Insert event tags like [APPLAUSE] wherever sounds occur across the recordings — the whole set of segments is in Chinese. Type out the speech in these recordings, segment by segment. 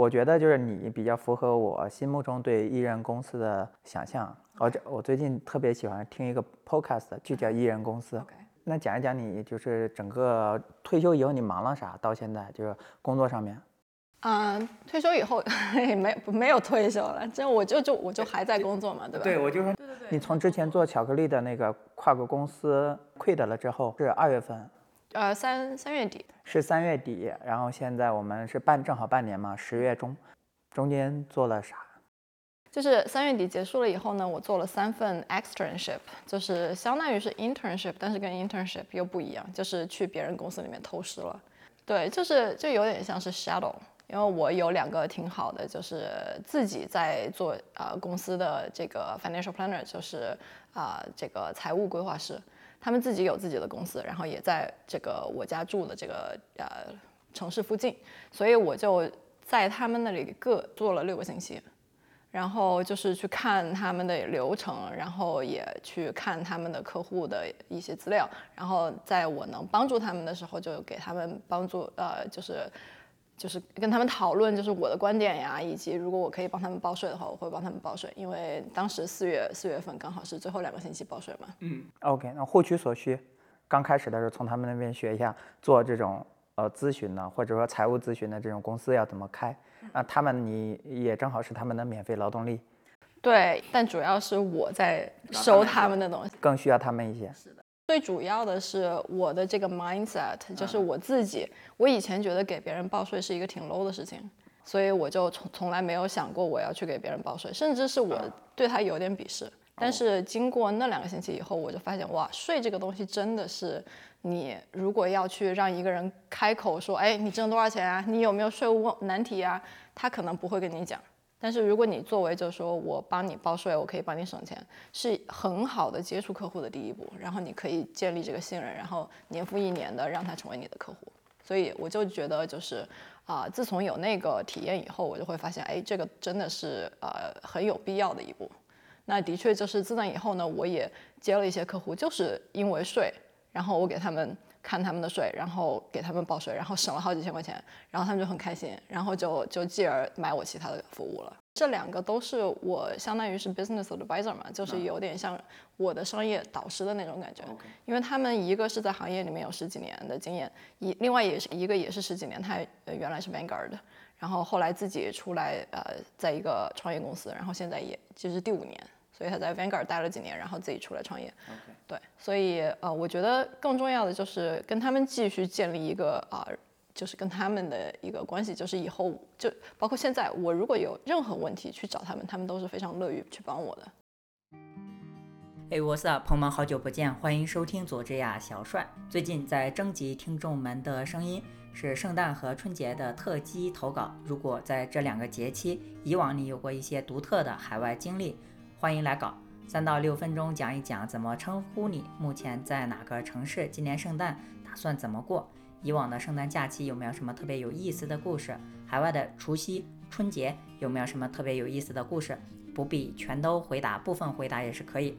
我觉得就是你比较符合我心目中对艺人公司的想象。我这我最近特别喜欢听一个 podcast，就叫艺人公司。那讲一讲你就是整个退休以后你忙了啥？到现在就是工作上面。嗯，退休以后也没没有退休了，这我就就我就还在工作嘛，对吧？对，我就说，对对对你从之前做巧克力的那个跨国公司 quit 了之后，是二月份，呃三三月底，是三月底，然后现在我们是半正好半年嘛，十月中，中间做了啥？就是三月底结束了以后呢，我做了三份 externship，就是相当于是 internship，但是跟 internship 又不一样，就是去别人公司里面偷师了。对，就是就有点像是 shadow。因为我有两个挺好的，就是自己在做呃公司的这个 financial planner，就是啊、这个财务规划师，他们自己有自己的公司，然后也在这个我家住的这个呃城市附近，所以我就在他们那里各做了六个星期。然后就是去看他们的流程，然后也去看他们的客户的一些资料，然后在我能帮助他们的时候，就给他们帮助，呃，就是就是跟他们讨论，就是我的观点呀，以及如果我可以帮他们报税的话，我会帮他们报税，因为当时四月四月份刚好是最后两个星期报税嘛。嗯 OK，那获取所需，刚开始的时候从他们那边学一下做这种呃咨询的，或者说财务咨询的这种公司要怎么开，那他们你也正好是他们的免费劳动力，对，但主要是我在收他们的东西。更需要他们一些。最主要的是我的这个 mindset，就是我自己，我以前觉得给别人报税是一个挺 low 的事情，所以我就从从来没有想过我要去给别人报税，甚至是我对他有点鄙视。但是经过那两个星期以后，我就发现哇，税这个东西真的是你如果要去让一个人开口说，哎，你挣多少钱啊？你有没有税务问难题啊？他可能不会跟你讲。但是如果你作为就是说我帮你报税，我可以帮你省钱，是很好的接触客户的第一步。然后你可以建立这个信任，然后年复一年的让他成为你的客户。所以我就觉得就是啊、自从有那个体验以后，我就会发现，哎，这个真的是呃很有必要的一步。那的确就是自那以后呢，我也接了一些客户，就是因为税，然后我给他们看他们的税，然后给他们报税，然后省了好几千块钱，然后他们就很开心，然后就就继而买我其他的服务了。这两个都是我相当于是 business advisor 嘛，就是有点像我的商业导师的那种感觉。因为他们一个是在行业里面有十几年的经验，一另外也是一个也是十几年，他呃原来是 Vanguard 的，然后后来自己出来呃，在一个创业公司，然后现在也就是第五年，所以他在 Vanguard 待了几年，然后自己出来创业。对，所以呃，我觉得更重要的就是跟他们继续建立一个啊、就是跟他们的一个关系，就是以后就包括现在，我如果有任何问题去找他们，他们都是非常乐于去帮我的。嘿，我是啊，朋友们，好久不见，欢迎收听佐治亚小帅。最近在征集听众们的声音，是圣诞和春节的特辑投稿。如果在这两个节期，以往你有过一些独特的海外经历，欢迎来稿。三到六分钟讲一讲怎么称呼你，目前在哪个城市，今年圣诞打算怎么过，以往的圣诞假期有没有什么特别有意思的故事，海外的除夕、春节有没有什么特别有意思的故事，不必全都回答，部分回答也是可以。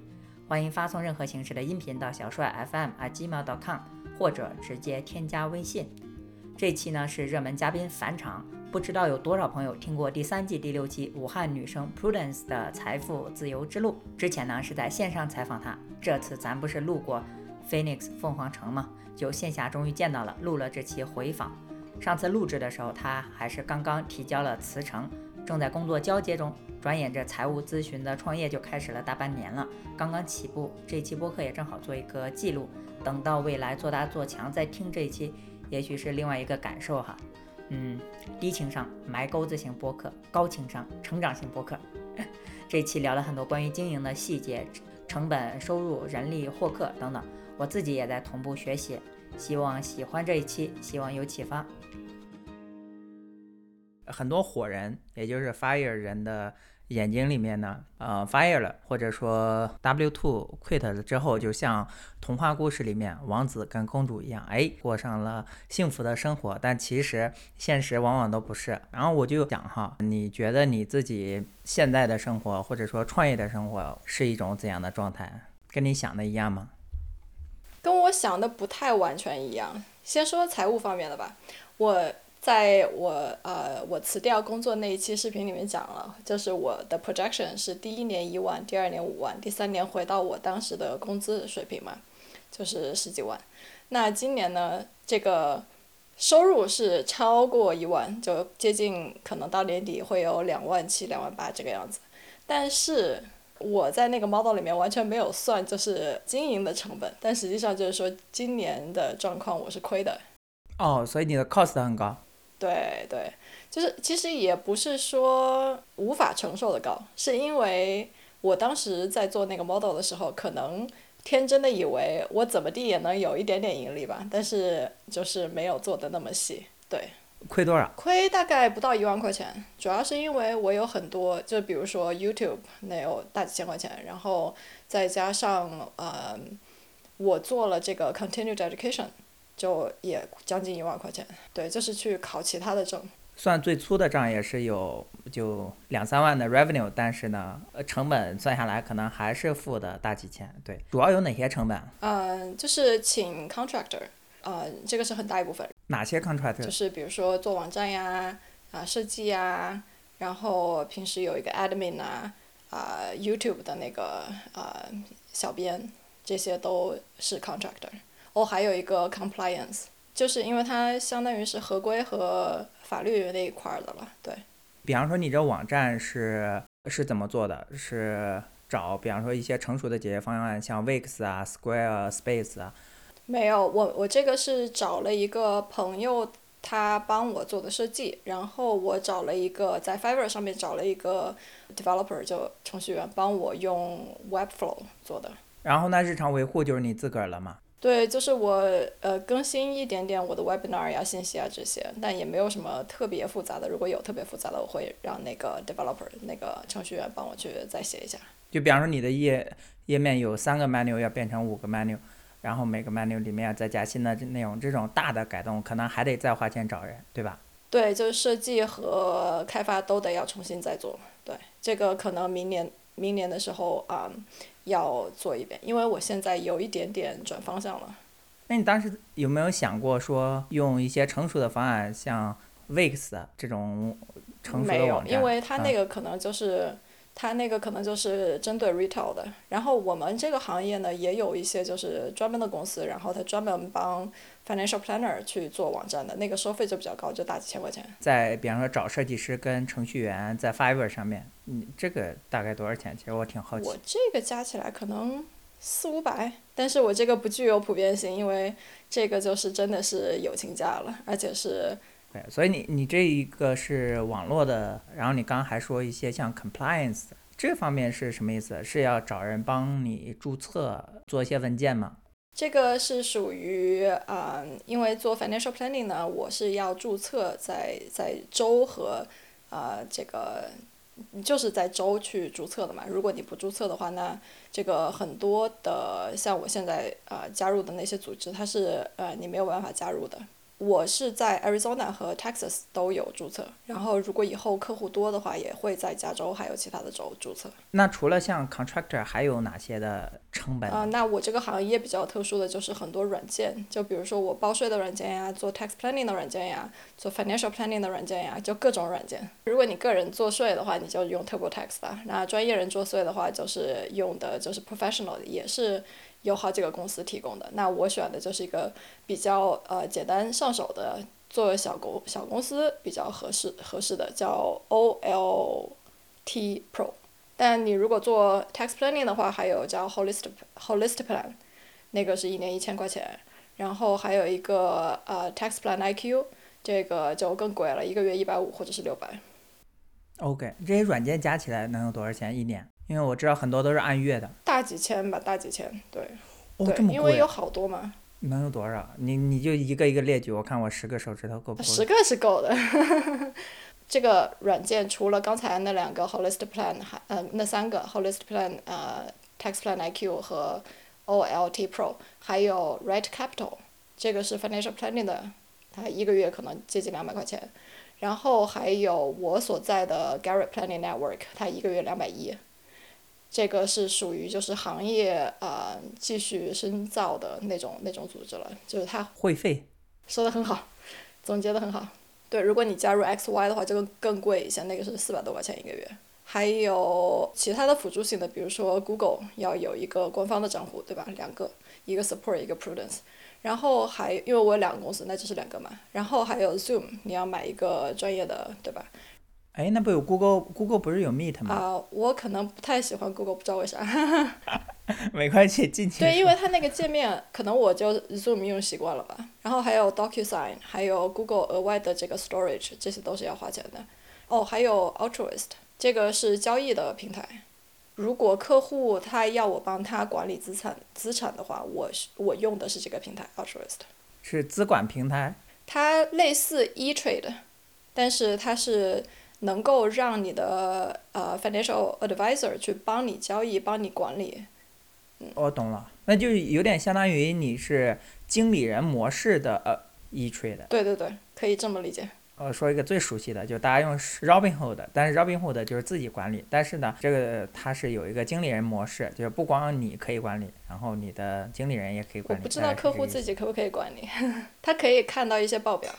欢迎发送任何形式的音频到小帅 FM at gmail.com，或者直接添加微信。这期呢是热门嘉宾返场，不知道有多少朋友听过第三季第六期武汉女生 Prudence 的财富自由之路。之前呢是在线上采访她，这次咱不是路过 Phoenix 凤凰城嘛？就线下终于见到了，录了这期回访。上次录制的时候，他还是刚刚提交了辞呈，正在工作交接中。转眼这财务咨询的创业就开始了大半年了，刚刚起步。这期播客也正好做一个记录，等到未来做大做强再听这一期，也许是另外一个感受哈。嗯，低情商埋钩子型播客，高情商成长型播客。[LAUGHS] 这期聊了很多关于经营的细节、成本、收入、人力、获客等等，我自己也在同步学习。希望喜欢这一期，希望有启发。很多火人，也就是 fire 人的眼睛里面呢，呃，fire 了，或者说 W two quit 了之后，就像童话故事里面王子跟公主一样，哎，过上了幸福的生活。但其实现实往往都不是。然后我就想哈，你觉得你自己现在的生活，或者说创业的生活，是一种怎样的状态？跟你想的一样吗？跟我想的不太完全一样。先说财务方面的吧，我在我呃我辞掉工作那一期视频里面讲了，就是我的 projection 是第一年一万，第二年五万，第三年回到我当时的工资水平嘛，就是十几万。那今年呢，这个收入是超过一万，就接近可能到年底会有两万七、两万八这个样子。但是我在那个 model 里面完全没有算就是经营的成本，但实际上就是说今年的状况我是亏的。哦，所以你的 cost 很高。对对，就是其实也不是说无法承受的高，是因为我当时在做那个 model 的时候，可能天真的以为我怎么地也能有一点点盈利吧，但是就是没有做的那么细。对，亏多少？亏大概不到一万块钱，主要是因为我有很多，就比如说 YouTube 那有大几千块钱，然后再加上呃，我做了这个 continued education。就也将近一万块钱，对，就是去考其他的证。算最粗的账也是有就两三万的 revenue，但是呢，呃，成本算下来可能还是负的大几千。对，主要有哪些成本？嗯，就是请 contractor，呃，这个是很大一部分。哪些 contractor？就是比如说做网站呀，啊，设计呀，然后平时有一个 admin 啊，啊，YouTube 的那个啊小编，这些都是 contractor。哦，还有一个 compliance，就是因为它相当于是合规和法律那一块儿的了，对。比方说，你这网站是是怎么做的？是找比方说一些成熟的解决方案，像 Wix 啊、Square、Space 啊？没有，我我这个是找了一个朋友，他帮我做的设计，然后我找了一个在 Fiverr 上面找了一个 developer，就程序员帮我用 Webflow 做的。然后呢，日常维护就是你自个儿了吗？对，就是我呃更新一点点我的 webinar 呀、信息啊这些，但也没有什么特别复杂的。如果有特别复杂的，我会让那个 developer 那个程序员帮我去再写一下。就比方说你的页页面有三个 menu 要变成五个 menu，然后每个 menu 里面再加新的内容，这种大的改动可能还得再花钱找人，对吧？对，就是设计和开发都得要重新再做。对，这个可能明年明年的时候啊。要做一遍，因为我现在有一点点转方向了。那你当时有没有想过说用一些成熟的方案，像 Wix 这种成熟的网站？没有，因为它那个可能就是。它那个可能就是针对 retail 的，然后我们这个行业呢也有一些就是专门的公司，然后他专门帮 financial planner 去做网站的，那个收费就比较高，就大几千块钱。在比方说找设计师跟程序员在 Fiverr 上面，你这个大概多少钱？其实我挺好奇。我这个加起来可能四五百，但是我这个不具有普遍性，因为这个就是真的是友情价了，而且是。对，所以你你这一个是网络的，然后你刚刚还说一些像 compliance 这方面是什么意思？是要找人帮你注册做一些文件吗？这个是属于啊，因为做 financial planning 呢，我是要注册在在州和啊这个就是在州去注册的嘛。如果你不注册的话，那这个很多的像我现在啊加入的那些组织，它是呃你没有办法加入的。我是在 Arizona 和 Texas 都有注册，然后如果以后客户多的话，也会在加州还有其他的州注册。那除了像 contractor，还有哪些的成本？啊，那我这个行业比较特殊的就是很多软件，就比如说我报税的软件呀，做 tax planning 的软件呀，做 financial planning 的软件呀，就各种软件。如果你个人做税的话，你就用 TurboTax 吧。那专业人做税的话，就是用的就是 professional，也是。有好几个公司提供的，那我选的就是一个比较呃简单上手的，做小公小公司比较合适合适的，叫 O L T Pro。但你如果做 tax planning 的话，还有叫 Holistic Holistic Plan，那个是一年一千块钱。然后还有一个呃 Tax Plan IQ，这个就更贵了，一个月一百五或者是六百。OK，这些软件加起来能有多少钱一年？因为我知道很多都是按月的，大几千吧，大几千，对，对，因为有好多嘛。能有多少？你你就一个一个列举，我看我十个手指头够不够？十个是够的。[LAUGHS] 这个软件除了刚才那两个 Holistic Plan，还呃那三个 Holistic Plan，呃 Tax Plan IQ 和 OLT Pro，还有 Right Capital，这个是 Financial Planning 的，它一个月可能接近两百块钱。然后还有我所在的 Garrett Planning Network，它一个月两百一。这个是属于就是行业呃继续深造的那种那种组织了，就是它会费，说的很好，总结的很好，对，如果你加入 XY 的话，就更更贵一些，那个是四百多块钱一个月。还有其他的辅助性的，比如说 Google 要有一个官方的账户，对吧？两个，一个 Support，一个 Prudence。然后还因为我有两个公司，那就是两个嘛。然后还有 Zoom，你要买一个专业的，对吧？哎，那不有 Google？Google 不是有 Meet 吗？啊，我可能不太喜欢 Google，不知道为啥。[LAUGHS] 没关系，进去。对，因为它那个界面，可能我就 Zoom 用习惯了吧。然后还有 DocuSign，还有 Google 额外的这个 Storage，这些都是要花钱的。哦，还有 Altruist，这个是交易的平台。如果客户他要我帮他管理资产资产的话，我我用的是这个平台 Altruist。是资管平台。它类似 eTrade，但是它是。能够让你的呃 financial advisor 去帮你交易，帮你管理。嗯我懂了，那就有点相当于你是经理人模式的呃 e trade。对对对，可以这么理解。我说一个最熟悉的，就大家用 Robinhood，但是 Robinhood 就是自己管理，但是呢，这个它是有一个经理人模式，就是不光你可以管理，然后你的经理人也可以管理。我不知道客户自己可不可以管理，[LAUGHS] 他可以看到一些报表。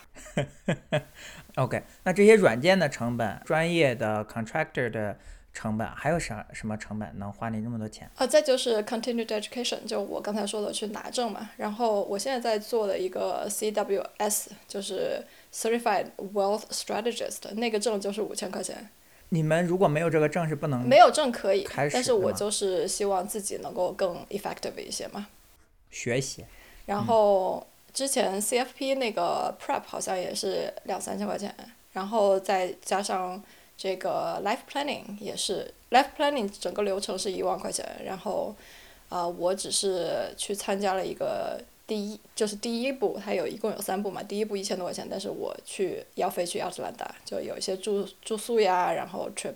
[LAUGHS] OK，那这些软件的成本、专业的 contractor 的成本，还有啥什么成本能花你那么多钱？啊，再就是 continued education，就我刚才说的去拿证嘛。然后我现在在做的一个 CWS，就是 Certified Wealth Strategist，那个证就是五千块钱。你们如果没有这个证是不能？没有证可以，但是我就是希望自己能够更 effective 一些嘛。学习。然后。之前 CFP 那个 Prep 好像也是两三千块钱，然后再加上这个 Life Planning 也是 Life Planning 整个流程是一万块钱，然后啊我只是去参加了一个第一就是第一步，它有一共有三步嘛，第一步一千多块钱，但是我去要飞去亚特兰大，就有一些住住宿呀，然后 trip。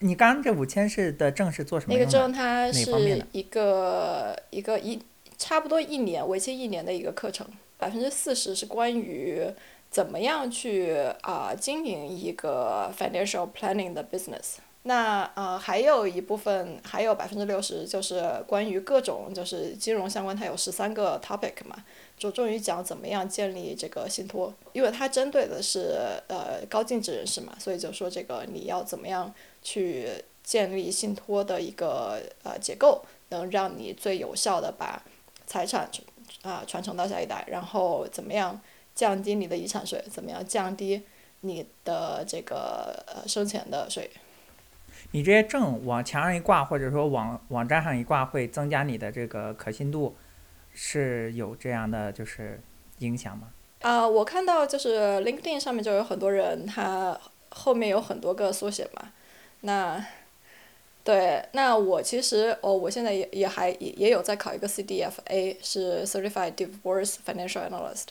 你刚刚这五千是的证是做什么那个证它是一个一个一。差不多一年，为期一年的一个课程，百分之四十是关于怎么样去啊经营一个 financial planning 的 business。那呃还有一部分，还有百分之六十就是关于各种就是金融相关，它有十三个 topic 嘛，着重于讲怎么样建立这个信托，因为它针对的是呃高净值人士嘛，所以就说这个你要怎么样去建立信托的一个呃结构，能让你最有效的把财产啊传承到下一代，然后怎么样降低你的遗产税？怎么样降低你的这个呃生前的税？你这些证往墙上一挂，或者说网网站上一挂，会增加你的这个可信度，是有这样的就是影响吗？啊，我看到就是 LinkedIn 上面就有很多人，他后面有很多个缩写嘛，那。对，那我其实哦，我现在也也还也也有在考一个 CDFA，是 Certified Divorce Financial Analyst，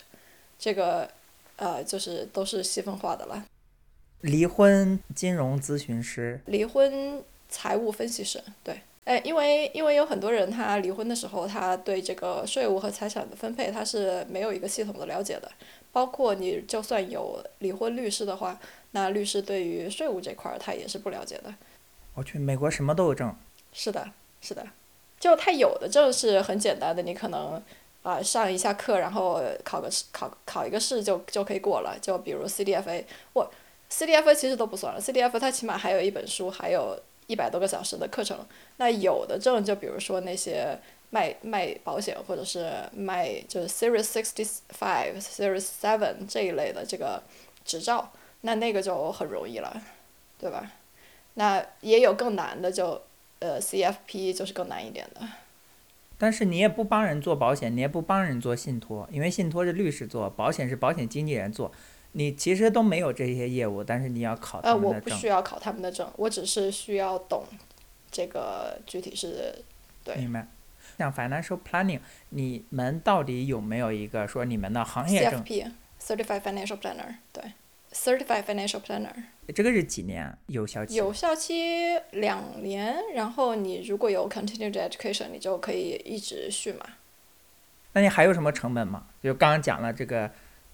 这个呃就是都是细分化的了。离婚金融咨询师。离婚财务分析师，对，哎，因为因为有很多人他离婚的时候，他对这个税务和财产的分配他是没有一个系统的了解的，包括你就算有离婚律师的话，那律师对于税务这块儿他也是不了解的。我去，美国什么都有证。是的，是的，就他有的证是很简单的，你可能啊上一下课，然后考个试，考考一个试就就可以过了。就比如 CDFA，我 CDFA 其实都不算了，CDFA 它起码还有一本书，还有一百多个小时的课程。那有的证就比如说那些卖卖保险或者是卖就是 Series Sixty Five、Series Seven 这一类的这个执照，那那个就很容易了，对吧？那也有更难的，就呃 CFP 就是更难一点的。但是你也不帮人做保险，你也不帮人做信托，因为信托是律师做，保险是保险经纪人做，你其实都没有这些业务，但是你要考他们的证。呃，我不需要考他们的证，我只是需要懂这个具体是对。明白。像 financial planning，你们到底有没有一个说你们的行业证？CFP，Certified Financial Planner，对。Certified Financial Planner，这个是几年有效期？有效期两年，然后你如果有 continued education，你就可以一直续嘛。那你还有什么成本吗？就刚刚讲了这个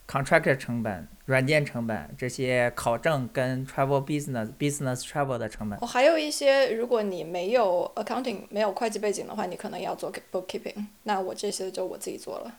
contractor 成本、软件成本这些考证跟 travel business business travel 的成本。我还有一些，如果你没有 accounting 没有会计背景的话，你可能要做 bookkeeping。那我这些就我自己做了。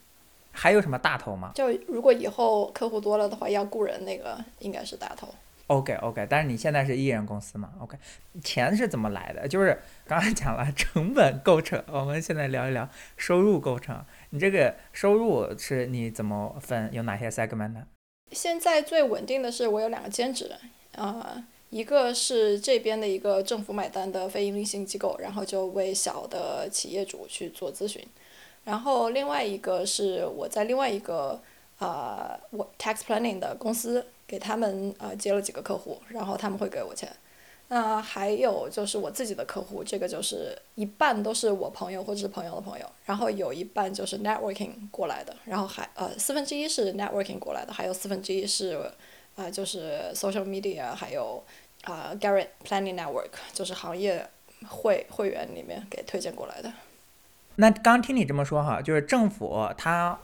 还有什么大头吗？就如果以后客户多了的话，要雇人那个应该是大头。OK OK，但是你现在是艺人公司嘛？OK，钱是怎么来的？就是刚才讲了成本构成，我们现在聊一聊收入构成。你这个收入是你怎么分？有哪些 segment？现在最稳定的是我有两个兼职，啊，一个是这边的一个政府买单的非营利性机构，然后就为小的企业主去做咨询，然后另外一个是我在另外一个啊我 tax planning 的公司。给他们呃接了几个客户，然后他们会给我钱。那还有就是我自己的客户，这个就是一半都是我朋友或者是朋友的朋友，然后有一半就是 networking 过来的，然后还呃四分之一是 networking 过来的，还有四分之一是啊就是 social media，还有啊 Garrett Planning Network，就是行业会会员里面给推荐过来的。那刚听你这么说哈，就是政府他。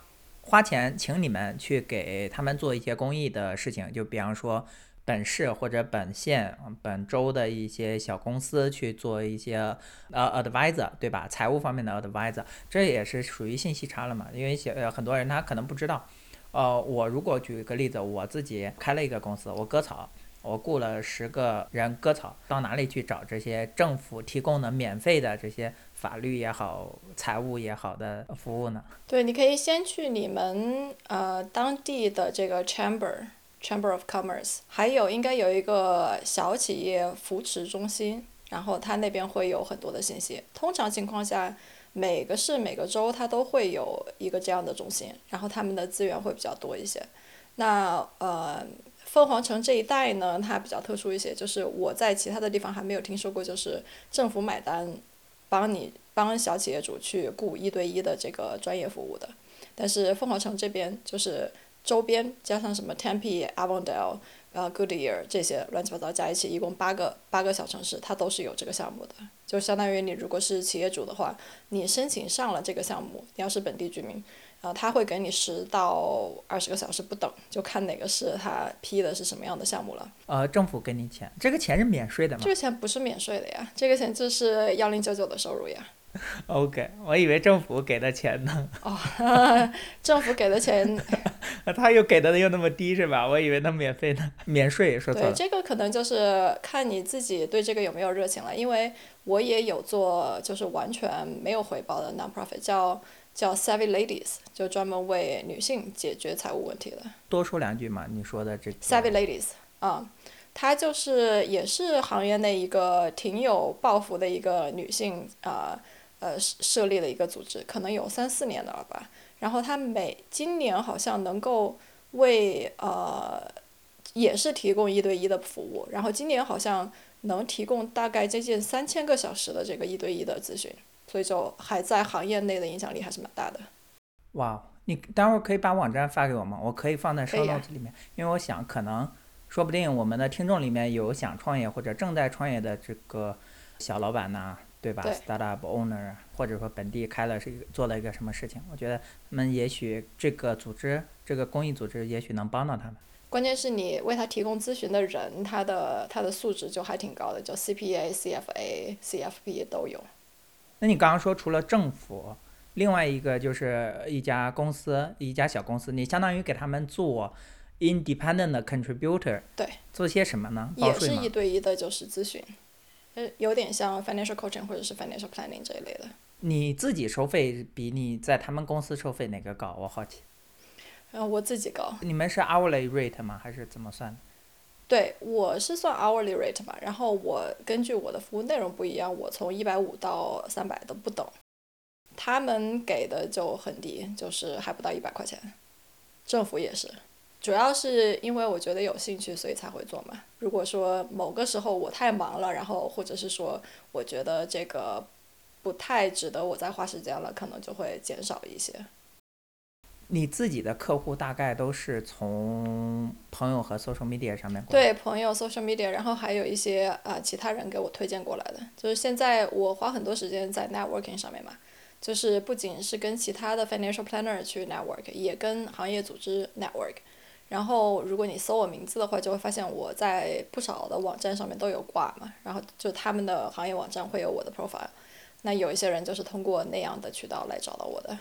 花钱请你们去给他们做一些公益的事情，就比方说本市或者本县、本州的一些小公司去做一些呃 advisor，对吧？财务方面的 advisor，这也是属于信息差了嘛？因为小呃很多人他可能不知道。呃，我如果举一个例子，我自己开了一个公司，我割草，我雇了十个人割草，到哪里去找这些政府提供的免费的这些？法律也好，财务也好的服务呢？对，你可以先去你们呃当地的这个 chamber chamber of commerce，还有应该有一个小企业扶持中心，然后它那边会有很多的信息。通常情况下，每个市每个州它都会有一个这样的中心，然后他们的资源会比较多一些。那呃，凤凰城这一带呢，它比较特殊一些，就是我在其他的地方还没有听说过，就是政府买单。帮你帮小企业主去雇一对一的这个专业服务的，但是凤凰城这边就是周边加上什么 Tempe、Avondale、呃 Goodyear 这些乱七八糟加一起，一共八个八个小城市，它都是有这个项目的。就相当于你如果是企业主的话，你申请上了这个项目，你要是本地居民。啊，他会给你十到二十个小时不等，就看哪个是他批的是什么样的项目了。呃，政府给你钱，这个钱是免税的吗？这个钱不是免税的呀，这个钱就是幺零九九的收入呀。[LAUGHS] OK，我以为政府给的钱呢。哦，[LAUGHS] 政府给的钱，[LAUGHS] 他又给的又那么低是吧？我以为他免费呢，免税说错了。对，这个可能就是看你自己对这个有没有热情了，因为我也有做，就是完全没有回报的 non-profit 叫。叫 Savvy Ladies，就专门为女性解决财务问题的。多说两句嘛，你说的这。Savvy Ladies，啊，它就是也是行业内一个挺有抱负的一个女性啊呃设立的一个组织，可能有三四年的了吧。然后她每今年好像能够为呃也是提供一对一的服务，然后今年好像能提供大概接近三千个小时的这个一对一的咨询。所以就还在行业内的影响力还是蛮大的。哇，你待会儿可以把网站发给我吗？我可以放在 show notes 里面，因为我想可能说不定我们的听众里面有想创业或者正在创业的这个小老板呐，对吧？startup owner，或者说本地开了是一个做了一个什么事情，我觉得他们也许这个组织这个公益组织也许能帮到他们。关键是你为他提供咨询的人，他的他的素质就还挺高的，就 CPA、CFA、CFP 都有。那你刚刚说除了政府，另外一个就是一家公司，一家小公司，你相当于给他们做 independent contributor，对，做些什么呢？也是一对一的，就是咨询，呃，有点像 financial coaching 或者是 financial planning 这一类的。你自己收费比你在他们公司收费哪个高？我好奇。嗯，我自己高。你们是 hourly rate 吗？还是怎么算的？对，我是算 hourly rate 吧，然后我根据我的服务内容不一样，我从一百五到三百都不等。他们给的就很低，就是还不到一百块钱。政府也是，主要是因为我觉得有兴趣，所以才会做嘛。如果说某个时候我太忙了，然后或者是说我觉得这个不太值得我再花时间了，可能就会减少一些。你自己的客户大概都是从朋友和 social media 上面对朋友 social media，然后还有一些啊其他人给我推荐过来的。就是现在我花很多时间在 networking 上面嘛，就是不仅是跟其他的 financial planner 去 network，也跟行业组织 network。然后如果你搜我名字的话，就会发现我在不少的网站上面都有挂嘛。然后就他们的行业网站会有我的 profile。那有一些人就是通过那样的渠道来找到我的。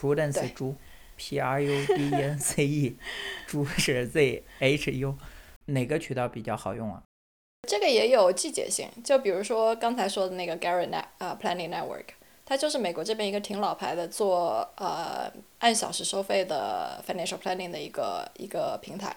，Prudence 对猪，P R U D E N C E，猪是 Z H U，哪个渠道比较好用啊？这个也有季节性，就比如说刚才说的那个 Gary Net 呃 Planning Network，它就是美国这边一个挺老牌的做呃按小时收费的 financial planning 的一个一个平台。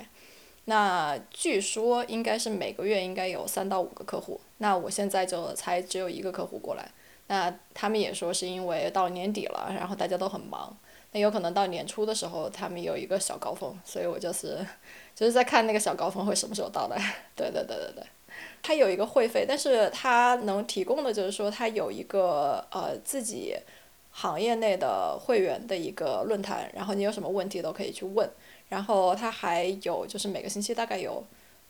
那据说应该是每个月应该有三到五个客户，那我现在就才只有一个客户过来。那他们也说是因为到年底了，然后大家都很忙，那有可能到年初的时候他们有一个小高峰，所以我就是就是在看那个小高峰会什么时候到来。[LAUGHS] 对对对对对。它有一个会费，但是它能提供的就是说，它有一个呃自己行业内的会员的一个论坛，然后你有什么问题都可以去问。然后它还有就是每个星期大概有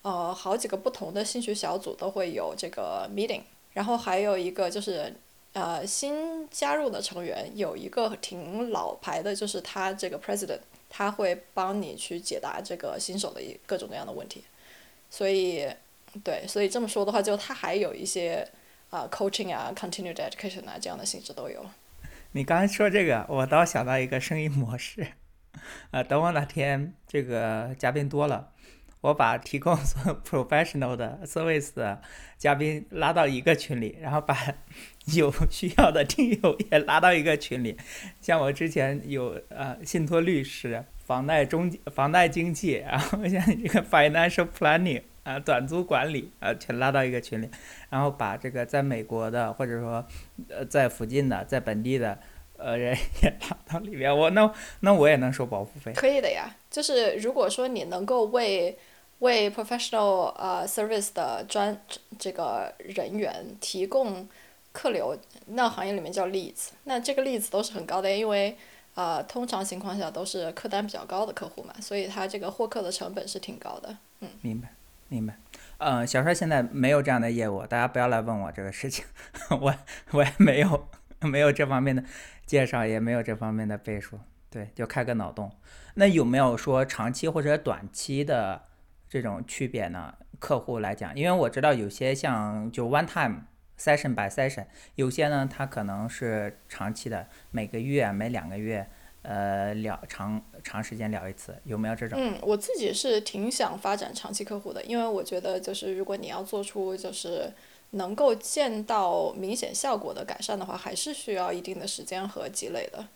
呃好几个不同的兴趣小组都会有这个 meeting，然后还有一个就是呃新加入的成员有一个挺老牌的，就是他这个 president，他会帮你去解答这个新手的一各种各样的问题，所以。对，所以这么说的话，就他还有一些啊、coaching 啊、continued education 啊这样的性质都有。你刚才说这个，我倒想到一个生意模式，[LAUGHS] 呃，等我哪天这个嘉宾多了，我把提供所有 [LAUGHS] professional 的 service 的嘉宾拉到一个群里，然后把 [LAUGHS] 有需要的听友也拉到一个群里。像我之前有呃信托律师、房贷中房贷经纪，然后 [LAUGHS] 像这个 financial planning 啊、短租管理啊，全拉到一个群里，然后把这个在美国的或者说呃在附近的在本地的呃人也拉到里面，我那那我也能收保护费。可以的呀，就是如果说你能够为为 professional 呃 service 的专这个人员提供客流，那行业里面叫 leads，那这个 leads 都是很高的，因为呃通常情况下都是客单比较高的客户嘛，所以它这个获客的成本是挺高的。嗯，明白，明白。呃，小帅现在没有这样的业务，大家不要来问我这个事情，[LAUGHS] 我我也没有没有这方面的介绍，也没有这方面的背书，对，就开个脑洞。那有没有说长期或者短期的这种区别呢？客户来讲，因为我知道有些像就 one time session by session，有些呢它可能是长期的，每个月、每两个月，呃，聊长长时间聊一次，有没有这种？嗯，我自己是挺想发展长期客户的，因为我觉得就是如果你要做出就是能够见到明显效果的改善的话，还是需要一定的时间和积累的，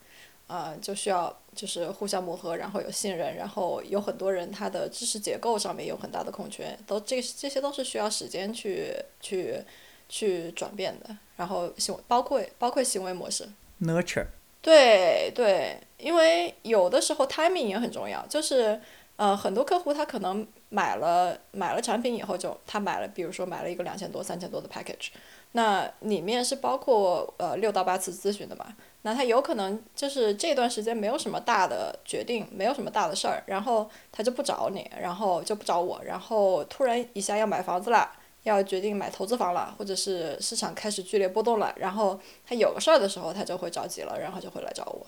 呃，就需要就是互相磨合，然后有信任，然后有很多人他的知识结构上面有很大的空缺，都这这些都是需要时间去去去转变的，然后行为包括包括行为模式。nurture，对对，因为有的时候 timing 也很重要，就是呃很多客户他可能买了买了产品以后就他买了，比如说买了一个两千多三千多的 package，那里面是包括呃六到八次咨询的嘛，那他有可能就是这段时间没有什么大的决定，没有什么大的事儿，然后他就不找你，然后就不找我，然后突然一下要买房子了。要决定买投资房了，或者是市场开始剧烈波动了，然后他有个事儿的时候，他就会着急了，然后就会来找我。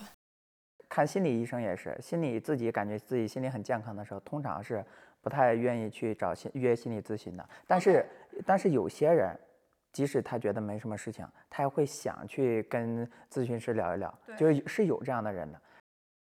看心理医生也是，心理自己感觉自己心理很健康的时候，通常是不太愿意去找心约心理咨询的。但是，但是有些人，即使他觉得没什么事情，他也会想去跟咨询师聊一聊，就是是有这样的人的。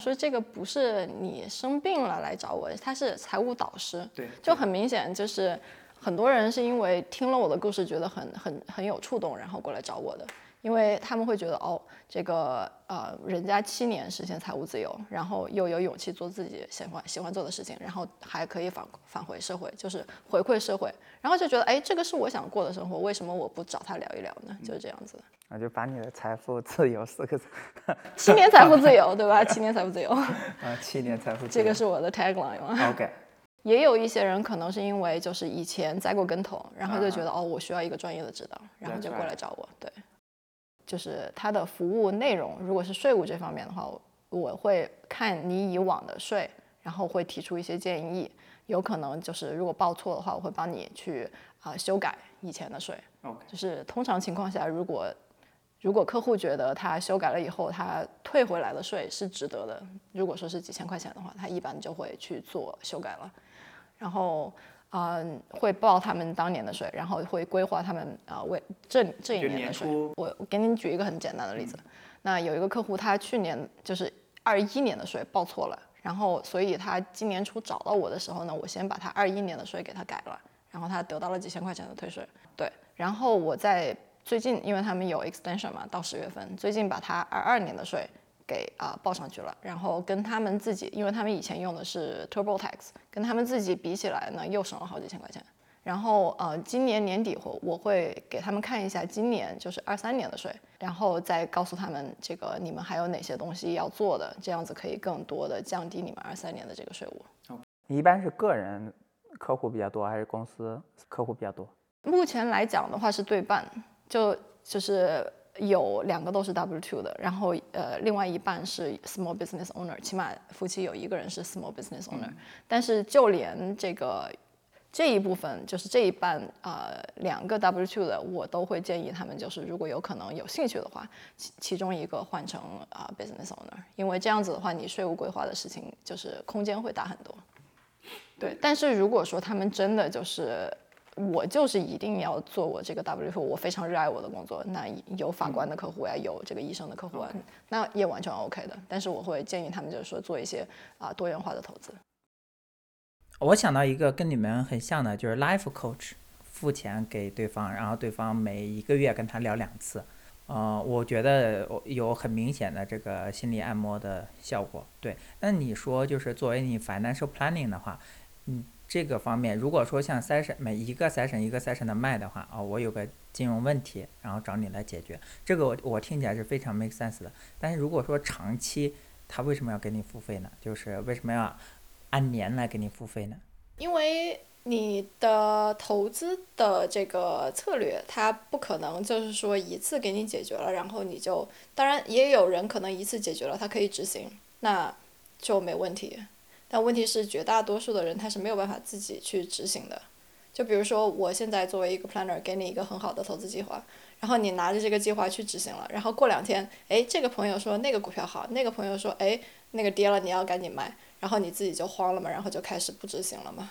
所以这个不是你生病了来找我，他是财务导师，对，就很明显就是很多人是因为听了我的故事觉得很很很有触动，然后过来找我的。因为他们会觉得哦，这个呃，人家七年实现财务自由，然后又有勇气做自己喜欢喜欢做的事情，然后还可以返返回社会，就是回馈社会，然后就觉得哎，这个是我想过的生活，为什么我不找他聊一聊呢？就是这样子。那就把你的财富自由四个字，[LAUGHS] 七年财富自由，对吧？[LAUGHS] 七年财富自由，啊，七年财富自由。这个是我的 tagline 嘛。OK，[LAUGHS] 也有一些人可能是因为就是以前栽过跟头，然后就觉得、哦，我需要一个专业的指导，然后就过来找我。对，就是它的服务内容，如果是税务这方面的话，我我会看你以往的税，然后会提出一些建议，有可能就是如果报错的话，我会帮你去啊、修改以前的税。OK 就是通常情况下，如果如果客户觉得他修改了以后，他退回来的税是值得的，如果说是几千块钱的话，他一般就会去做修改了，然后嗯、会报他们当年的税，然后会规划他们啊、为这这一年的税。我我给你举一个很简单的例子，那有一个客户他去年就是二一年的税报错了，然后所以他今年初找到我的时候呢，我先把他二一年的税给他改了，然后他得到了几千块钱的退税。对，然后我在最近，因为他们有 extension 嘛，到十月份，最近把他二二年的税给啊报上去了，然后跟他们自己，因为他们以前用的是 TurboTax，跟他们自己比起来呢，又省了好几千块钱。然后呃，今年年底我我会给他们看一下今年就是二三年的税，然后再告诉他们这个你们还有哪些东西要做的，这样子可以更多的降低你们二三年的这个税务。你一般是个人客户比较多，还是公司客户比较多？目前来讲的话是对半，就就是有两个都是 W two 的，然后呃另外一半是 small business owner，起码夫妻有一个人是 small business owner，、但是就连这个这一部分就是这一半呃两个 W two 的，我都会建议他们就是如果有可能有兴趣的话，其其中一个换成啊、business owner，因为这样子的话你税务规划的事情就是空间会大很多。对，但是如果说他们真的就是我就是一定要做我这个 W 我非常热爱我的工作，那有法官的客户呀，有这个医生的客户啊，那也完全 OK 的。但是我会建议他们就是说做一些啊、多元化的投资。我想到一个跟你们很像的，就是 life coach，付钱给对方，然后对方每一个月跟他聊两次，呃，我觉得有很明显的这个心理按摩的效果。对，那你说就是作为你 financial planning 的话，嗯，这个方面如果说像 session 每一个 session 一个 session 的卖的话，啊、我有个金融问题，然后找你来解决，这个我我听起来是非常 make sense 的。但是如果说长期，他为什么要给你付费呢？就是为什么要按年来给你付费呢？因为你的投资的这个策略，它不可能就是说一次给你解决了，然后你就，当然也有人可能一次解决了，他可以执行，那就没问题。但问题是，绝大多数的人他是没有办法自己去执行的。就比如说，我现在作为一个 planner，给你一个很好的投资计划，然后你拿着这个计划去执行了，然后过两天，哎，这个朋友说那个股票好，那个朋友说，哎，那个跌了，你要赶紧卖，然后你自己就慌了嘛，然后就开始不执行了嘛。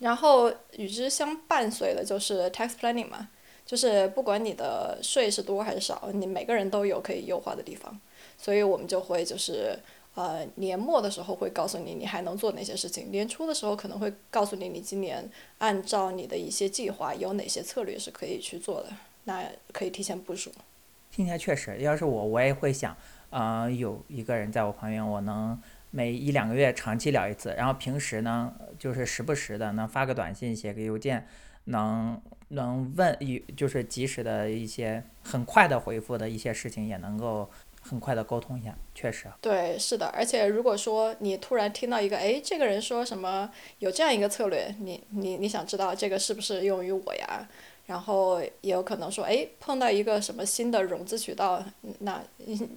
然后与之相伴随的就是 tax planning 嘛，就是不管你的税是多还是少，你每个人都有可以优化的地方，所以我们就会就是呃年末的时候会告诉你你还能做哪些事情，年初的时候可能会告诉你你今年按照你的一些计划有哪些策略是可以去做的，那可以提前部署。听起来确实，要是我，我也会想，呃，有一个人在我旁边，我能每一两个月长期聊一次，然后平时呢，就是时不时的能发个短信、写个邮件，能能问一就是及时的一些很快的回复的一些事情，也能够很快的沟通一下，确实。对，是的，而且如果说你突然听到一个，哎，这个人说什么有这样一个策略，你你你想知道这个是不是用于我呀？然后也有可能说，哎，碰到一个什么新的融资渠道，嗯那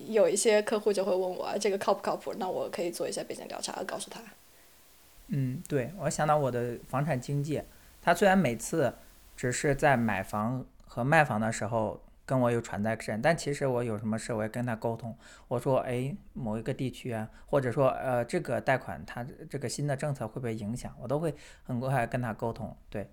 有一些客户就会问我这个靠不靠谱，那我可以做一下背景调查，告诉他。嗯，对，我想到我的房产经纪，他虽然每次只是在买房和卖房的时候跟我有 transaction，但其实我有什么事我也跟他沟通，我说，哎，某一个地区啊，或者说呃这个贷款它这个新的政策会不会影响，我都会很快跟他沟通。对，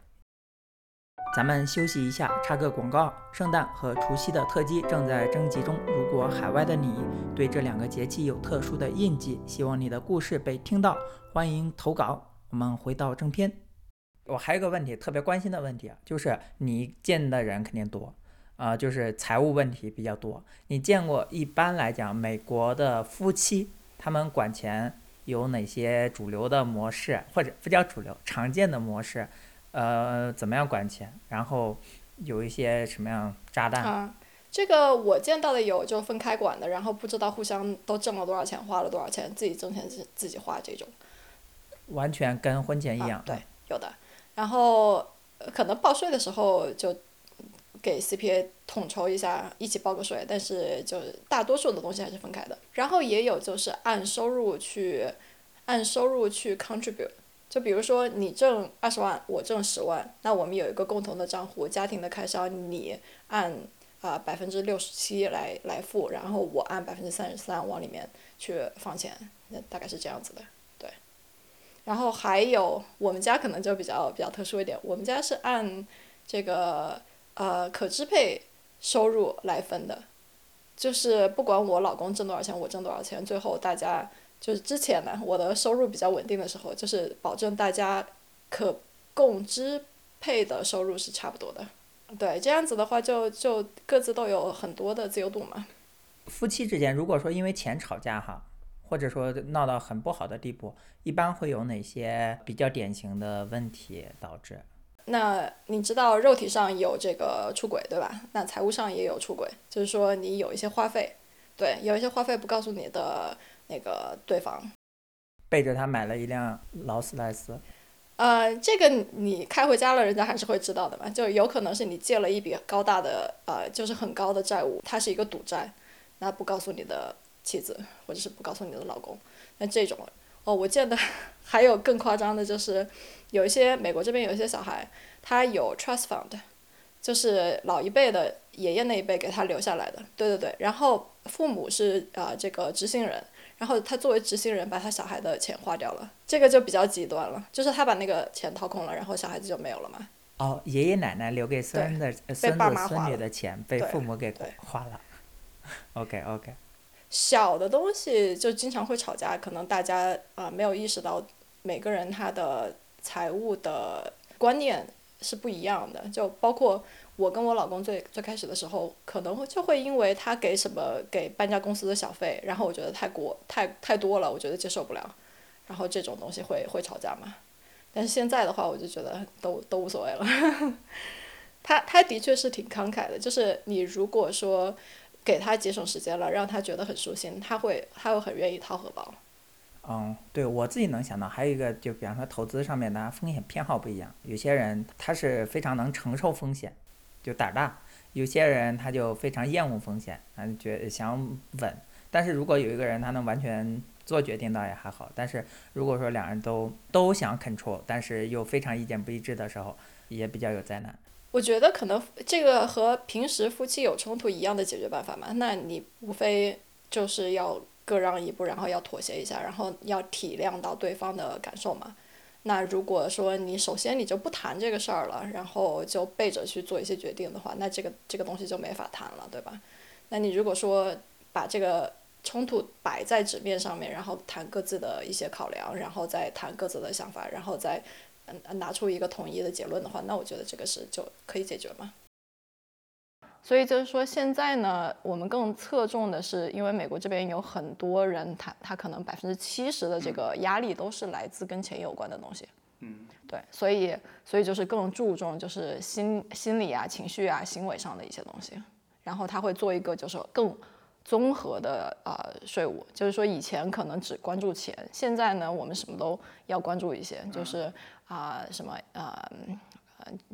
咱们休息一下，插个广告，圣诞和除夕的特辑正在征集中，如果海外的你对这两个节气有特殊的印记，希望你的故事被听到。欢迎投稿。我们回到正片，我还有个问题，特别关心的问题啊，就是你见的人肯定多，啊、就是财务问题比较多。你见过一般来讲，美国的夫妻他们管钱有哪些主流的模式，或者不叫主流，常见的模式？呃，怎么样管钱？然后有一些什么样炸弹？啊，这个我见到的有就分开管的，然后不知道互相都挣了多少钱，花了多少钱，自己挣钱自自己花这种。完全跟婚前一样。啊，对，有的。然后呃可能报税的时候就给 CPA 统筹一下，一起报个税，但是就大多数的东西还是分开的。然后也有就是按收入去按收入去 contribute，就比如说你挣二十万，我挣十万，那我们有一个共同的账户，家庭的开销你按啊百分之六十七来来付，然后我按百分之三十三往里面去放钱，那大概是这样子的。对然后还有我们家可能就比较比较特殊一点，我们家是按这个呃可支配收入来分的，就是不管我老公挣多少钱，我挣多少钱，最后大家就是之前呢，我的收入比较稳定的时候，就是保证大家可供支配的收入是差不多的。对，这样子的话就就各自都有很多的自由度嘛。夫妻之间如果说因为钱吵架哈，或者说闹到很不好的地步，一般会有哪些比较典型的问题导致？那你知道肉体上有这个出轨对吧？那财务上也有出轨，就是说你有一些花费，对，有一些花费不告诉你的那个对方，背着他买了一辆劳斯莱斯。呃，这个你开回家了，人家还是会知道的嘛。就有可能是你借了一笔高大的，呃，就是很高的债务，它是一个赌债，那不告诉你的妻子，或者是不告诉你的老公，那这种，哦，我见的 [LAUGHS] 还有更夸张的，就是有一些美国这边有一些小孩，他有 trust fund，就是老一辈的爷爷那一辈给他留下来的，对对对，然后父母是啊这个执行人。然后他作为执行人，把他小孩的钱花掉了，这个就比较极端了，就是他把那个钱掏空了，然后小孩子就没有了嘛。哦，爷爷奶奶留给孙的孙子孙女的钱被父母给花了。[LAUGHS] OK OK。小的东西就经常会吵架，可能大家啊没有意识到每个人他的财务的观念是不一样的，就包括。我跟我老公最最开始的时候，可能会就会因为他给什么给搬家公司的小费，然后我觉得太过太太多了，我觉得接受不了，然后这种东西会会吵架嘛。但是现在的话，我就觉得都都无所谓了。[LAUGHS] 他他的确是挺慷慨的，就是你如果说给他节省时间了，让他觉得很舒心，他会他会很愿意掏荷包。嗯，对我自己能想到，还有一个就比方说投资上面，大家风险偏好不一样，有些人他是非常能承受风险。就胆儿大，有些人他就非常厌恶风险，啊，觉想稳。但是如果有一个人他能完全做决定，倒也还好。但是如果说两人都都想 control，但是又非常意见不一致的时候，也比较有灾难。我觉得可能这个和平时夫妻有冲突一样的解决办法嘛，那你无非就是要各让一步，然后要妥协一下，然后要体谅到对方的感受嘛。那如果说你首先你就不谈这个事儿了，然后就背着去做一些决定的话，那这个这个东西就没法谈了，对吧？那你如果说把这个冲突摆在纸面上面，然后谈各自的一些考量，然后再谈各自的想法，然后再拿出一个统一的结论的话，那我觉得这个是就可以解决嘛。所以就是说，现在呢，我们更侧重的是，因为美国这边有很多人，他他可能百分之七十的这个压力都是来自跟钱有关的东西。嗯，对，所以所以就是更注重就是心心理啊、情绪啊、行为上的一些东西，然后他会做一个就是更综合的呃税务，就是说以前可能只关注钱，现在呢我们什么都要关注一些，就是啊什么啊。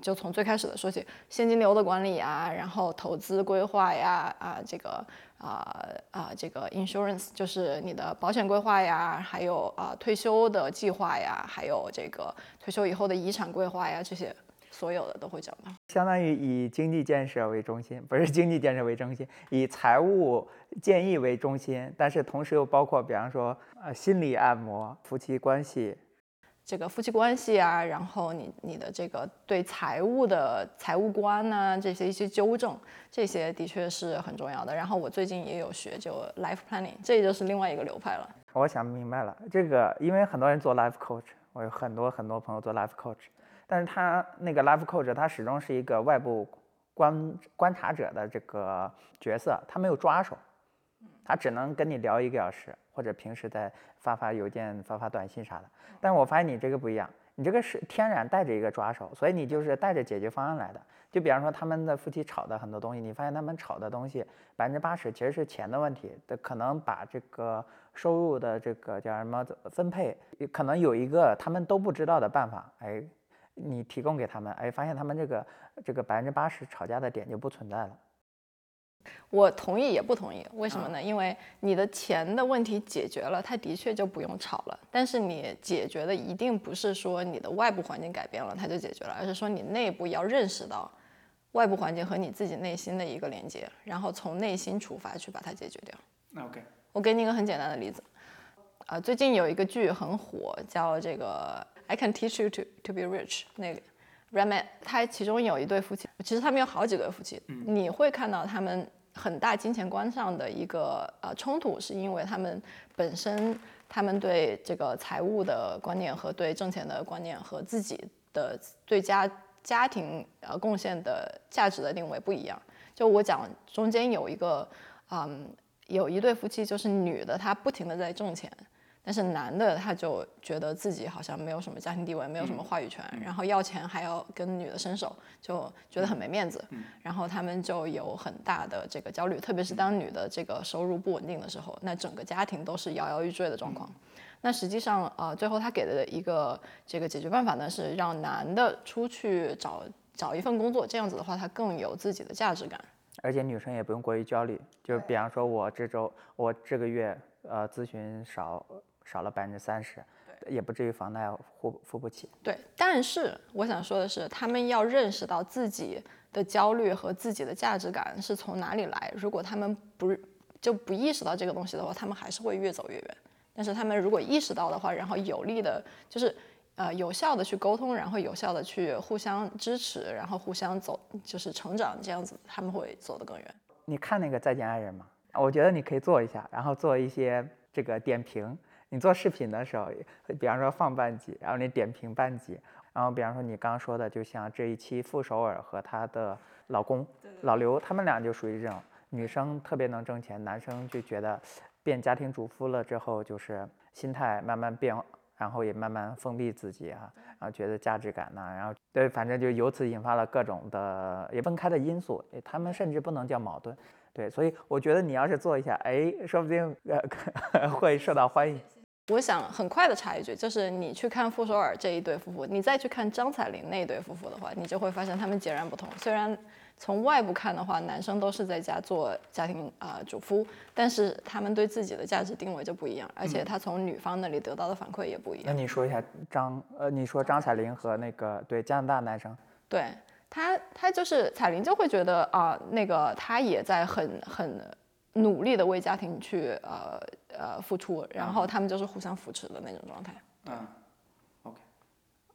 就从最开始的说起，现金流的管理啊，然后投资规划呀，啊，这个啊啊，这个 insurance 就是你的保险规划呀，还有啊退休的计划呀，还有这个退休以后的遗产规划呀，这些所有的都会讲到。相当于以经济建设为中心，不是经济建设为中心，以财务建议为中心，但是同时又包括，比方说呃心理按摩、夫妻关系。这个夫妻关系啊，然后你你的这个对财务的财务观呢，这些一些纠正，这些的确是很重要的。然后我最近也有学就 life planning，这就是另外一个流派了。我想明白了，这个因为很多人做 life coach，我有很多很多朋友做 life coach，但是他那个 life coach 他始终是一个外部观观察者的这个角色，他没有抓手，他只能跟你聊一个小时。或者平时在发发邮件、发发短信啥的，但是我发现你这个不一样，你这个是天然带着一个抓手，所以你就是带着解决方案来的。就比方说他们的夫妻吵的很多东西，你发现他们吵的东西百分之八十其实是钱的问题，的可能把这个收入的这个叫什么分配，可能有一个他们都不知道的办法，哎，你提供给他们，哎，发现他们这个这个百分之八十吵架的点就不存在了。我同意也不同意，为什么呢？因为你的钱的问题解决了，它的确就不用吵了。但是你解决的一定不是说你的外部环境改变了它就解决了，而是说你内部要认识到外部环境和你自己内心的一个连接，然后从内心出发去把它解决掉。那 OK，我给你一个很简单的例子，啊，最近有一个剧很火，叫这个 I Can Teach You to to Be Rich，那个 Ramen，他其中有一对夫妻，其实他们有好几对夫妻，你会看到他们。很大金钱观上的一个呃冲突，是因为他们本身他们对这个财务的观念和对挣钱的观念和自己的对家家庭呃贡献的价值的定位不一样。就我讲中间有一个，嗯，有一对夫妻，就是女的她不停的在挣钱。但是男的他就觉得自己好像没有什么家庭地位，没有什么话语权，然后要钱还要跟女的伸手，就觉得很没面子。然后他们就有很大的这个焦虑，特别是当女的这个收入不稳定的时候，那整个家庭都是摇摇欲坠的状况。那实际上，呃，最后他给的一个这个解决办法呢，是让男的出去找找一份工作，这样子的话，他更有自己的价值感。而且女生也不用过于焦虑，就比方说我这周我这个月呃咨询少。少了百分之三十，也不至于房贷付付不起。对，但是我想说的是，他们要认识到自己的焦虑和自己的价值感是从哪里来。如果他们不就不意识到这个东西的话，他们还是会越走越远。但是他们如果意识到的话，然后有力的，就是呃有效的去沟通，然后有效的去互相支持，然后互相走，就是成长这样子，他们会走得更远。你看那个《再见爱人》吗？我觉得你可以做一下，然后做一些这个点评。你做视频的时候，比方说放半集，然后你点评半集，然后比方说你刚刚说的，就像这一期傅首尔和她的老公老刘，他们俩就属于这种女生特别能挣钱，男生就觉得变家庭主妇了之后，就是心态慢慢变，然后也慢慢封闭自己啊，然后觉得价值感呐，然后对，反正就由此引发了各种的也分开的因素，他们甚至不能叫矛盾，对，所以我觉得你要是做一下，哎，说不定呃 [LAUGHS] 会受到欢迎。我想很快的插一句，就是你去看傅首尔这一对夫妇，你再去看张彩玲那一对夫妇的话，你就会发现他们截然不同。虽然从外部看的话，男生都是在家做家庭啊主夫，但是他们对自己的价值定位就不一样，而且他从女方那里得到的反馈也不一样。那你说一下张呃，你说张彩玲和那个对加拿大男生，对他他就是彩玲就会觉得啊，那个他也在很很。努力的为家庭去呃呃付出，然后他们就是互相扶持的那种状态。嗯，OK，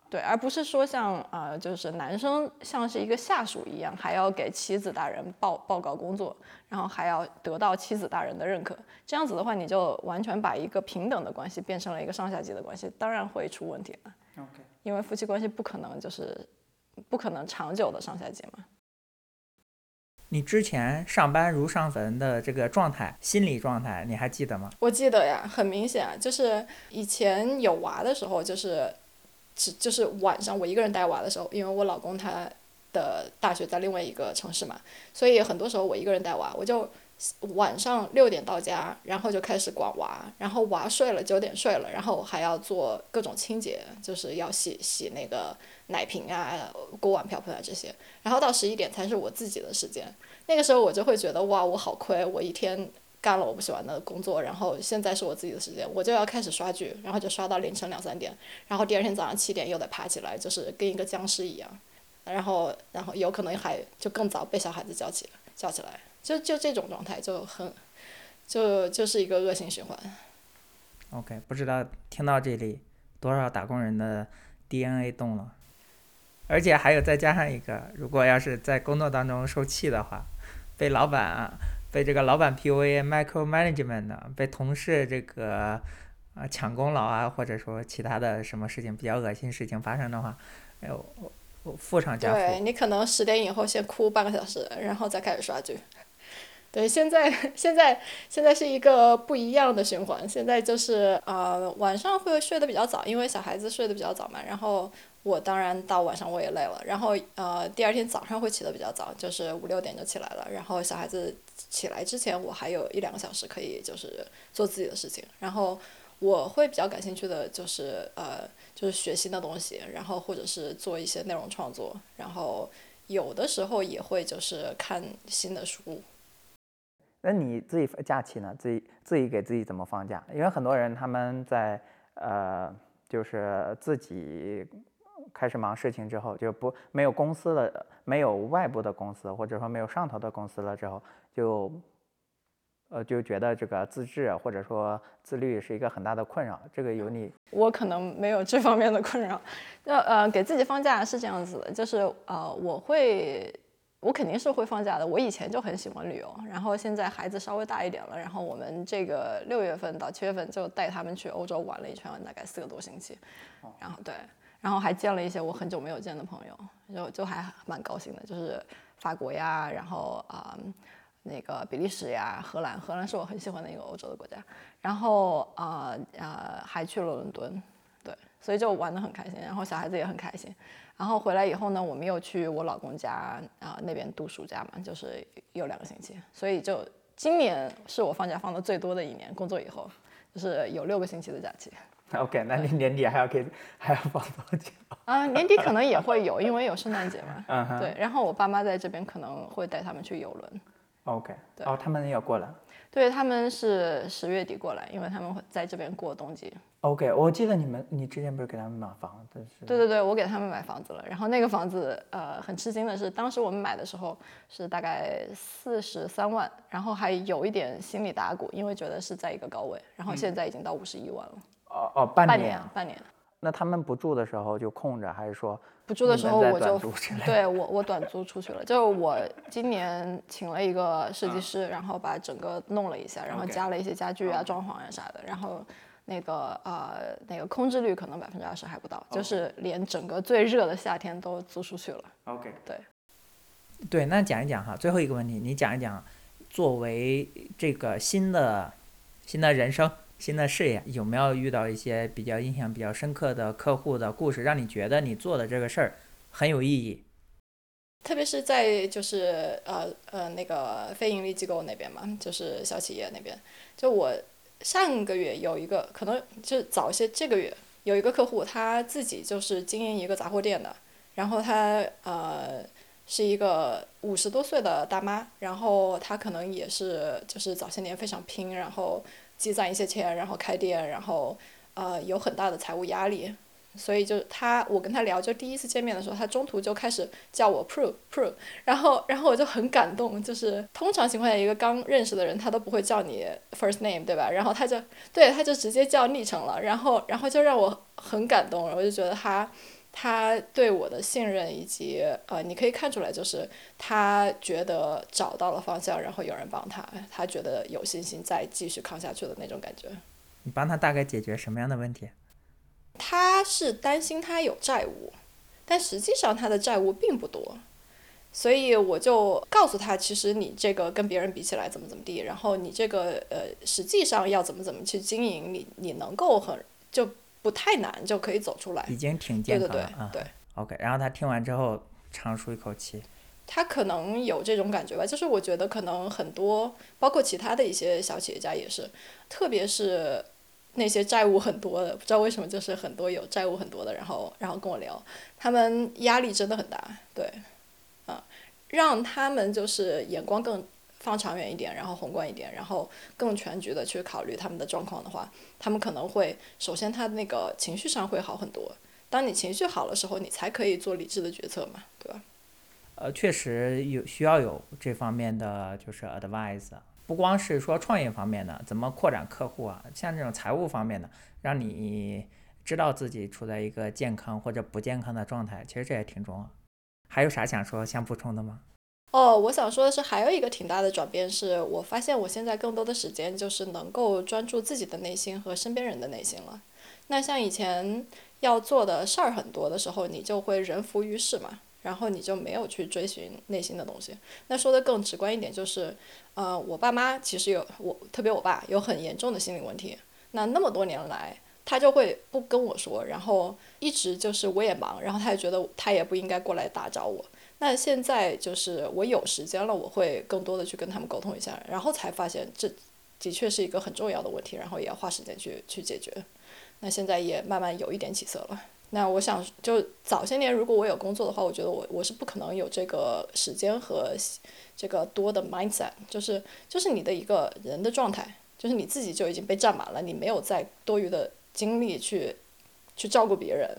对，而不是说像呃就是男生像是一个下属一样，还要给妻子大人报报告工作，然后还要得到妻子大人的认可。这样子的话，你就完全把一个平等的关系变成了一个上下级的关系，当然会出问题了。OK，因为夫妻关系不可能就是不可能长久的上下级嘛。你之前上班如上坟的这个状态，心理状态，你还记得吗？我记得呀，很明显，就是以前有娃的时候，就是，只就是晚上我一个人带娃的时候，因为我老公他的大学在另外一个城市嘛，所以很多时候我一个人带娃，我就晚上六点到家，然后就开始管娃，然后娃睡了九点睡了，然后还要做各种清洁，就是要洗洗那个。奶瓶啊，锅碗瓢盆啊这些，然后到十一点才是我自己的时间。那个时候我就会觉得哇，我好亏，我一天干了我不喜欢的工作，然后现在是我自己的时间，我就要开始刷剧，然后就刷到凌晨两三点，然后第二天早上七点又得爬起来，就是跟一个僵尸一样，然后然后有可能还就更早被小孩子叫起叫起来，就就这种状态就很，就就是一个恶性循环。OK，不知道听到这里多少打工人的 DNA 动了。而且还有再加上一个，如果要是在工作当中受气的话，被老板啊，被这个老板 PUA、micro management 的，被同事这个啊抢功劳啊，或者说其他的什么事情比较恶心事情发生的话，哎呦，负上加负。对你可能十点以后先哭半个小时，然后再开始刷剧。对，现在现在现在是一个不一样的循环。现在就是呃晚上会睡得比较早，因为小孩子睡得比较早嘛，然后。我当然到晚上我也累了，然后呃第二天早上会起得比较早，就是五六点就起来了。然后小孩子起来之前，我还有一两个小时可以就是做自己的事情。然后我会比较感兴趣的就是呃就是学新的东西，然后或者是做一些内容创作，然后有的时候也会就是看新的书。那你自己假期呢？自己自己给自己怎么放假？因为很多人他们在呃就是自己。开始忙事情之后，就不没有公司了，没有外部的公司，或者说没有上头的公司了之后，就，呃，就觉得这个自制或者说自律是一个很大的困扰。这个有你，[LAUGHS] 我可能没有这方面的困扰。那呃，给自己放假是这样子的，就是呃，我会我肯定是会放假的。我以前就很喜欢旅游，然后现在孩子稍微大一点了，然后我们这个六月份到七月份就带他们去欧洲玩了一圈，大概四个多星期。然后对，然后还见了一些我很久没有见的朋友，就就还蛮高兴的，就是法国呀，然后啊、那个比利时呀，荷兰，荷兰是我很喜欢的一个欧洲的国家。然后啊呃还去了伦敦，对，所以就玩得很开心，然后小孩子也很开心。然后回来以后呢，我们又去我老公家啊、那边度暑假嘛，就是有两个星期，所以就今年是我放假放的最多的一年，工作以后就是有六个星期的假期。[LAUGHS] OK，那你年底还要给还要放多久？[LAUGHS] 啊、年底可能也会有，因为有圣诞节嘛。嗯哼对，然后我爸妈在这边可能会带他们去游轮。OK，对哦，他们要过来。对，他们是十月底过来，因为他们会在这边过冬季。OK，我记得你们你之前不是给他们买房子是？对对对，我给他们买房子了。然后那个房子，呃，很吃惊的是，当时我们买的时候是大概四十三万，然后还有一点心里打鼓，因为觉得是在一个高位。然后现在已经到五十一万了，哦哦，半半年。半年。那他们不住的时候就空着，还是说不住的时候我就对我我短租出去了，就我今年请了一个设计师，然后把整个弄了一下，然后加了一些家具啊、装潢啊、啥的，然后那个呃那个空置率可能百分之二十还不到，就是连整个最热的夏天都租出去了。OK？对。对，那讲一讲哈，最后一个问题，你讲一讲，作为这个新的新的人生、新的事业，有没有遇到一些比较印象比较深刻的客户的故事，让你觉得你做的这个事儿很有意义？特别是在就是呃呃那个非盈利机构那边嘛，就是小企业那边，就我上个月有一个可能就是早些，这个月有一个客户，他自己就是经营一个杂货店的，然后他呃是一个五十多岁的大妈，然后她可能也是就是早些年非常拼，然后积攒一些钱，然后开店，然后呃有很大的财务压力，所以就他，我跟他聊，就第一次见面的时候，他中途就开始叫我 Pro Pro，然后然后我就很感动，就是通常情况下一个刚认识的人他都不会叫你 first name 对吧？然后他就对他就直接叫昵称了，然后然后就让我很感动，我就觉得他他对我的信任以及呃，你可以看出来就是他觉得找到了方向，然后有人帮他，他觉得有信心再继续扛下去的那种感觉。你帮他大概解决什么样的问题？他是担心他有债务，但实际上他的债务并不多，所以我就告诉他，其实你这个跟别人比起来怎么怎么地，然后你这个呃实际上要怎么怎么去经营，你你能够很就不太难就可以走出来。已经挺对对对健康了啊。对，OK，然后他听完之后长舒一口气。他可能有这种感觉吧，就是我觉得可能很多，包括其他的一些小企业家也是，特别是那些债务很多的，不知道为什么就是很多有债务很多的，然后然后跟我聊，他们压力真的很大，对，啊，让他们就是眼光更放长远一点，然后宏观一点，然后更全局的去考虑他们的状况的话，他们可能会首先他那个情绪上会好很多。当你情绪好的时候，你才可以做理智的决策嘛，对吧？呃，确实有需要有这方面的就是 advice，不光是说创业方面的，怎么扩展客户啊，像这种财务方面的，让你知道自己处在一个健康或者不健康的状态，其实这也挺重要。还有啥想说想补充的吗？哦，我想说的是，还有一个挺大的转变是，我发现我现在更多的时间就是能够专注自己的内心和身边人的内心了。那像以前要做的事儿很多的时候，你就会人浮于事嘛，然后你就没有去追寻内心的东西。那说的更直观一点，就是，呃，我爸妈其实有我，特别我爸有很严重的心理问题。那那么多年来，他就会不跟我说，然后一直就是我也忙，然后他也觉得他也不应该过来打扰我。那现在就是我有时间了，我会更多的去跟他们沟通一下，然后才发现这的确是一个很重要的问题，然后也要花时间去去解决。那现在也慢慢有一点起色了。那我想，就早些年如果我有工作的话，我觉得我我是不可能有这个时间和这个多的 mindset，就是就是你的一个人的状态，就是你自己就已经被占满了，你没有再多余的精力去去照顾别人，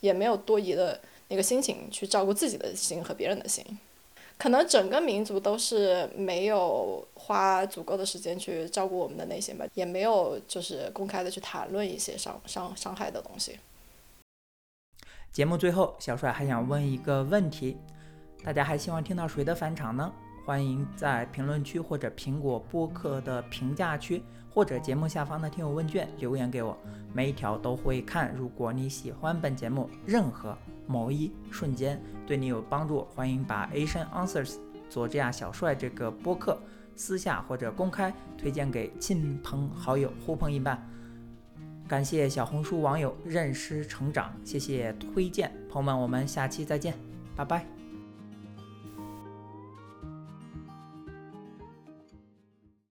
也没有多余的那个心情去照顾自己的心和别人的心。可能整个民族都是没有花足够的时间去照顾我们的内心吧，也没有就是公开的去谈论一些伤伤伤害的东西。节目最后，小帅还想问一个问题：大家还希望听到谁的返场呢？欢迎在评论区或者苹果播客的评价区，或者节目下方的听友问卷留言给我，每一条都会看。如果你喜欢本节目，任何某一瞬间对你有帮助，欢迎把 Asian Answers 佐治亚小帅这个播客私下或者公开推荐给亲朋好友，呼朋引伴。感谢小红书网友认识成长，谢谢推荐，朋友们，我们下期再见，拜拜。